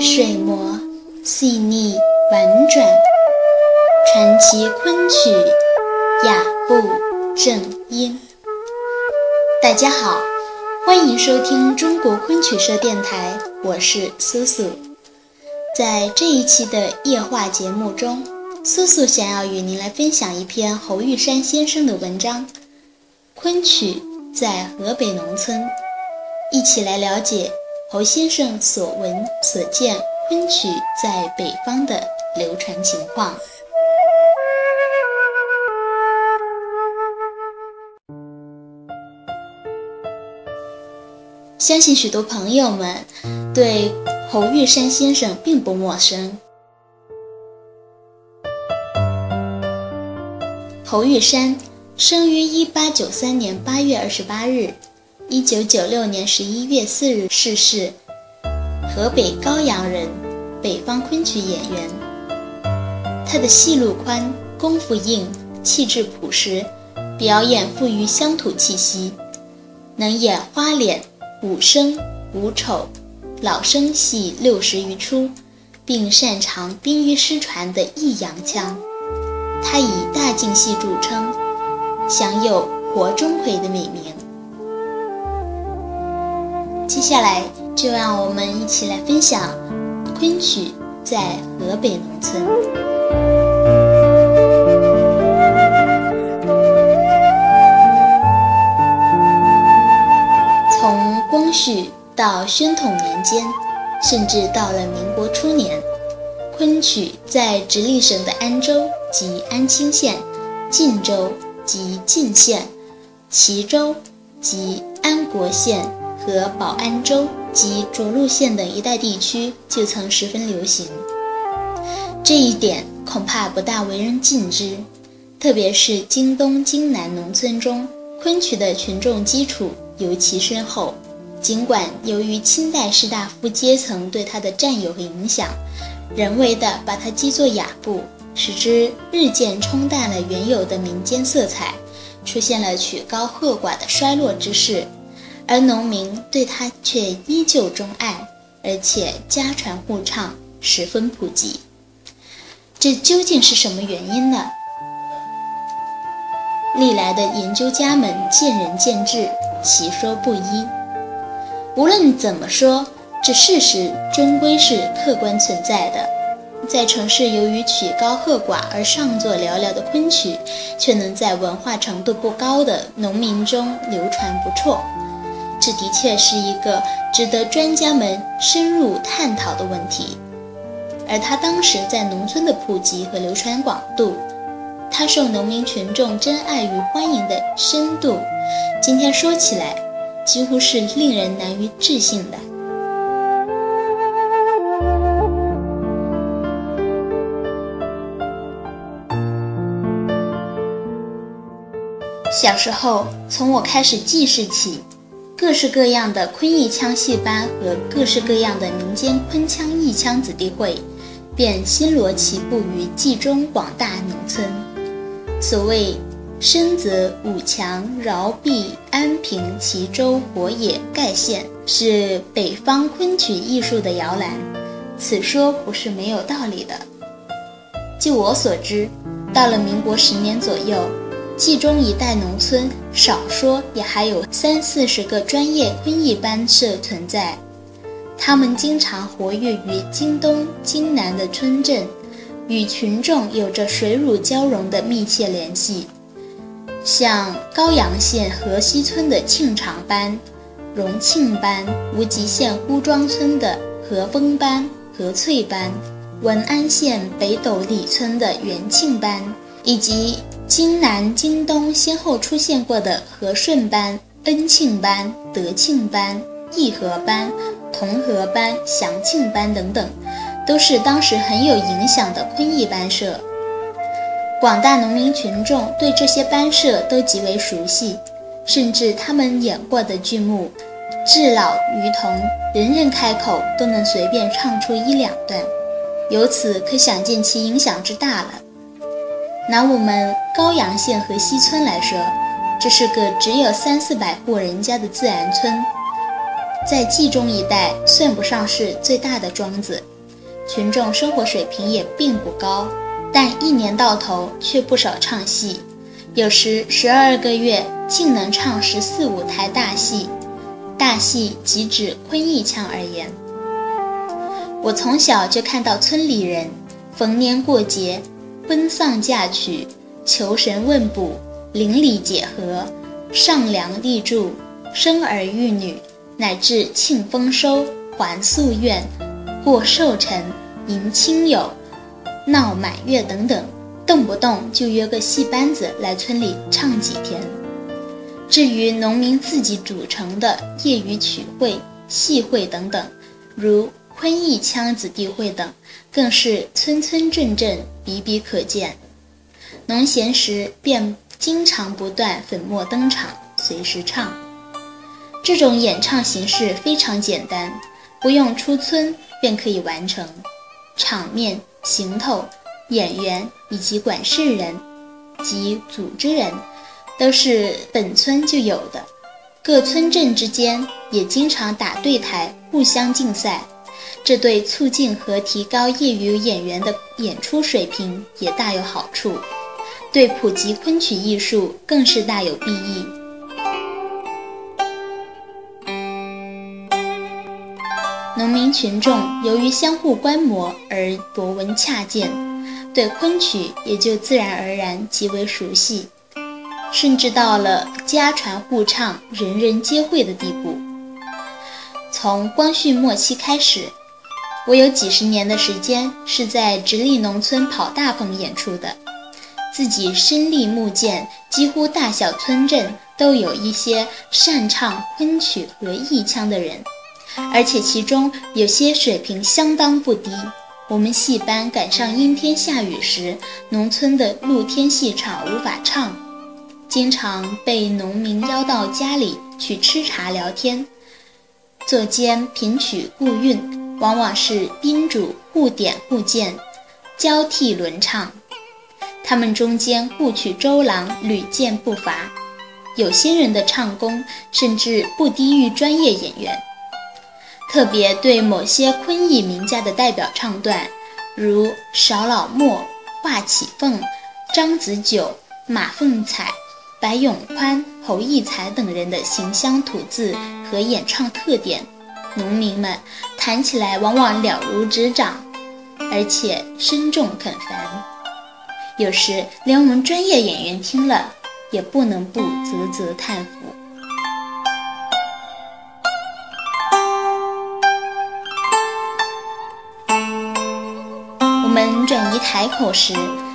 水磨，细腻婉转，传奇昆曲雅步正音。大家好，欢迎收听中国昆曲社电台，我是苏苏。在这一期的夜话节目中，苏苏想要与您来分享一篇侯玉山先生的文章《昆曲在河北农村》，一起来了解。侯先生所闻所见昆曲在北方的流传情况，相信许多朋友们对侯玉山先生并不陌生。侯玉山生于一八九三年八月二十八日。一九九六年十一月四日逝世，河北高阳人，北方昆曲演员。他的戏路宽，功夫硬，气质朴实，表演富于乡土气息，能演花脸、武生、武丑、老生戏六十余出，并擅长濒于失传的弋阳腔。他以大净戏著称，享有“活钟馗”的美名。接下来就让我们一起来分享昆曲在河北农村。从光绪到宣统年间，甚至到了民国初年，昆曲在直隶省的安州及安清县、晋州及晋县、齐州及安国县。和保安州及涿鹿县等一带地区就曾十分流行，这一点恐怕不大为人尽知。特别是京东、京南农村中，昆曲的群众基础尤其深厚。尽管由于清代士大夫阶层对它的占有和影响，人为的把它积作雅部，使之日渐冲淡了原有的民间色彩，出现了曲高和寡的衰落之势。而农民对他却依旧钟爱，而且家传户唱，十分普及。这究竟是什么原因呢？历来的研究家们见仁见智，其说不一。无论怎么说，这事实终归是客观存在的。在城市，由于曲高和寡而上座寥寥的昆曲，却能在文化程度不高的农民中流传不辍。这的确是一个值得专家们深入探讨的问题，而他当时在农村的普及和流传广度，他受农民群众珍爱与欢迎的深度，今天说起来几乎是令人难于置信的。小时候，从我开始记事起。各式各样的昆弋腔戏班和各式各样的民间昆腔弋腔子弟会，便星罗棋布于冀中广大农村。所谓深泽、武强、饶弼、安平、齐州、博野、盖县，是北方昆曲艺术的摇篮。此说不是没有道理的。据我所知，到了民国十年左右。冀中一带农村，少说也还有三四十个专业昆弋班社存在。他们经常活跃于京东、京南的村镇，与群众有着水乳交融的密切联系。像高阳县河西村的庆长班、荣庆班，无极县呼庄村的和风班、和翠班，文安县北斗里村的元庆班，以及。京南、京东先后出现过的和顺班、恩庆班、德庆班、义和班、同和班、祥庆班等等，都是当时很有影响的昆弋班社。广大农民群众对这些班社都极为熟悉，甚至他们演过的剧目，至老于童，人人开口都能随便唱出一两段，由此可想见其影响之大了。拿我们高阳县河西村来说，这是个只有三四百户人家的自然村，在冀中一带算不上是最大的庄子，群众生活水平也并不高，但一年到头却不少唱戏，有时十二个月竟能唱十四五台大戏。大戏即指昆弋腔而言。我从小就看到村里人逢年过节、婚丧嫁娶、求神问卜、邻里解和、上梁立柱、生儿育女，乃至庆丰收、还夙愿、过寿辰、迎亲友、闹满月等等，动不动就约个戏班子来村里唱几天。至于农民自己组成的业余曲会、戏会等等，如。昆弋腔子弟会等，更是村村镇镇比比可见。农闲时便经常不断粉墨登场，随时唱。这种演唱形式非常简单，不用出村便可以完成。场面、行头、演员以及管事人及组织人，都是本村就有的。各村镇之间也经常打对台，互相竞赛。这对促进和提高业余演员的演出水平也大有好处，对普及昆曲艺术更是大有裨益。农民群众由于相互观摩而博闻洽见，对昆曲也就自然而然极为熟悉，甚至到了家传户唱、人人皆会的地步。从光绪末期开始。我有几十年的时间是在直隶农村跑大棚演出的，自己身历目见，几乎大小村镇都有一些擅唱昆曲和弋腔的人，而且其中有些水平相当不低。我们戏班赶上阴天下雨时，农村的露天戏场无法唱，经常被农民邀到家里去吃茶聊天，作间品曲顾韵。往往是宾主互点互见，交替轮唱，他们中间互取周郎屡见不乏。有些人的唱功甚至不低于专业演员。特别对某些昆艺名家的代表唱段，如邵老墨、华启凤、张子九、马凤彩、白永宽、侯义才等人的形象吐字和演唱特点。农民们弹起来往往了如指掌，而且声重肯烦，有时连我们专业演员听了也不能不啧啧叹服。我们转移台口时，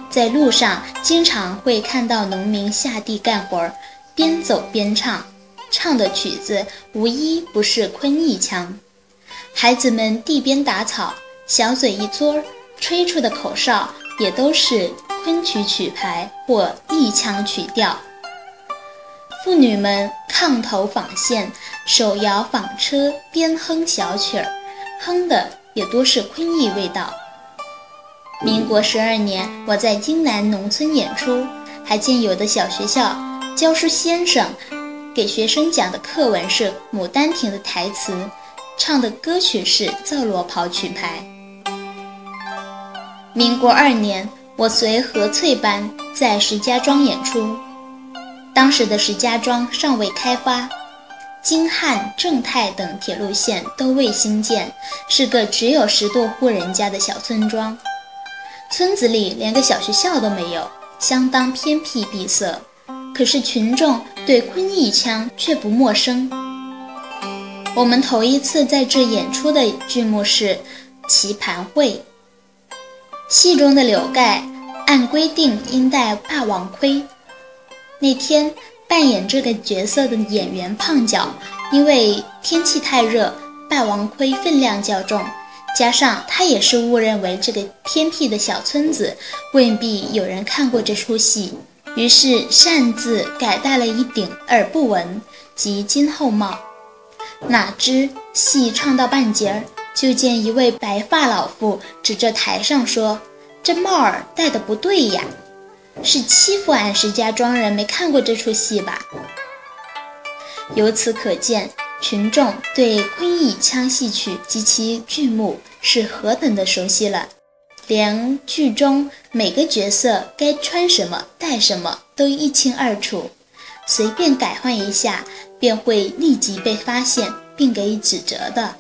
在路上经常会看到农民下地干活，边走边唱。唱的曲子无一不是昆弋腔，孩子们地边打草，小嘴一嘬，吹出的口哨也都是昆曲曲牌或弋腔曲调。妇女们炕头纺线，手摇纺车，边哼小曲儿，哼的也多是昆弋味道。民国十二年，我在京南农村演出，还见有的小学校教书先生。给学生讲的课文是《牡丹亭》的台词，唱的歌曲是《皂罗袍曲牌》。民国二年，我随何翠班在石家庄演出，当时的石家庄尚未开发，京汉、正太等铁路线都未兴建，是个只有十多户人家的小村庄，村子里连个小学校都没有，相当偏僻闭塞。可是群众对昆弋腔却不陌生。我们头一次在这演出的剧目是《棋盘会》，戏中的柳盖按规定应戴霸王盔。那天扮演这个角色的演员胖脚，因为天气太热，霸王盔分量较重，加上他也是误认为这个偏僻的小村子未必有人看过这出戏。于是擅自改戴了一顶耳不闻及金后帽，哪知戏唱到半截儿，就见一位白发老妇指着台上说：“这帽儿戴的不对呀，是欺负俺石家庄人没看过这出戏吧？”由此可见，群众对昆弋腔戏曲及其剧目是何等的熟悉了，连剧中每个角色该穿什么、戴什么都一清二楚，随便改换一下便会立即被发现并给予指责的。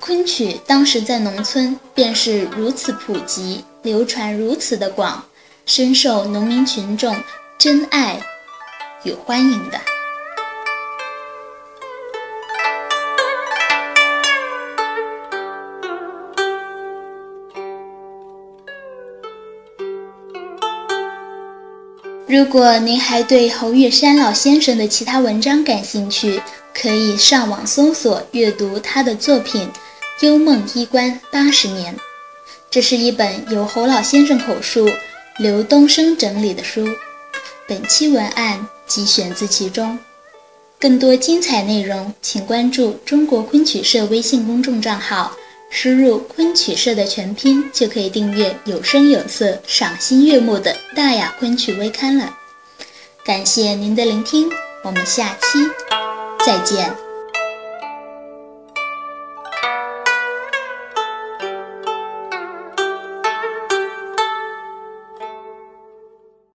昆曲当时在农村便是如此普及，流传如此的广，深受农民群众珍爱与欢迎的。如果您还对侯玉山老先生的其他文章感兴趣，可以上网搜索阅读他的作品《幽梦衣冠八十年》。这是一本由侯老先生口述、刘东升整理的书。本期文案即选自其中。更多精彩内容，请关注中国昆曲社微信公众账号。输入“昆曲社”的全拼，就可以订阅有声有色、赏心悦目的大雅昆曲微刊了。感谢您的聆听，我们下期再见。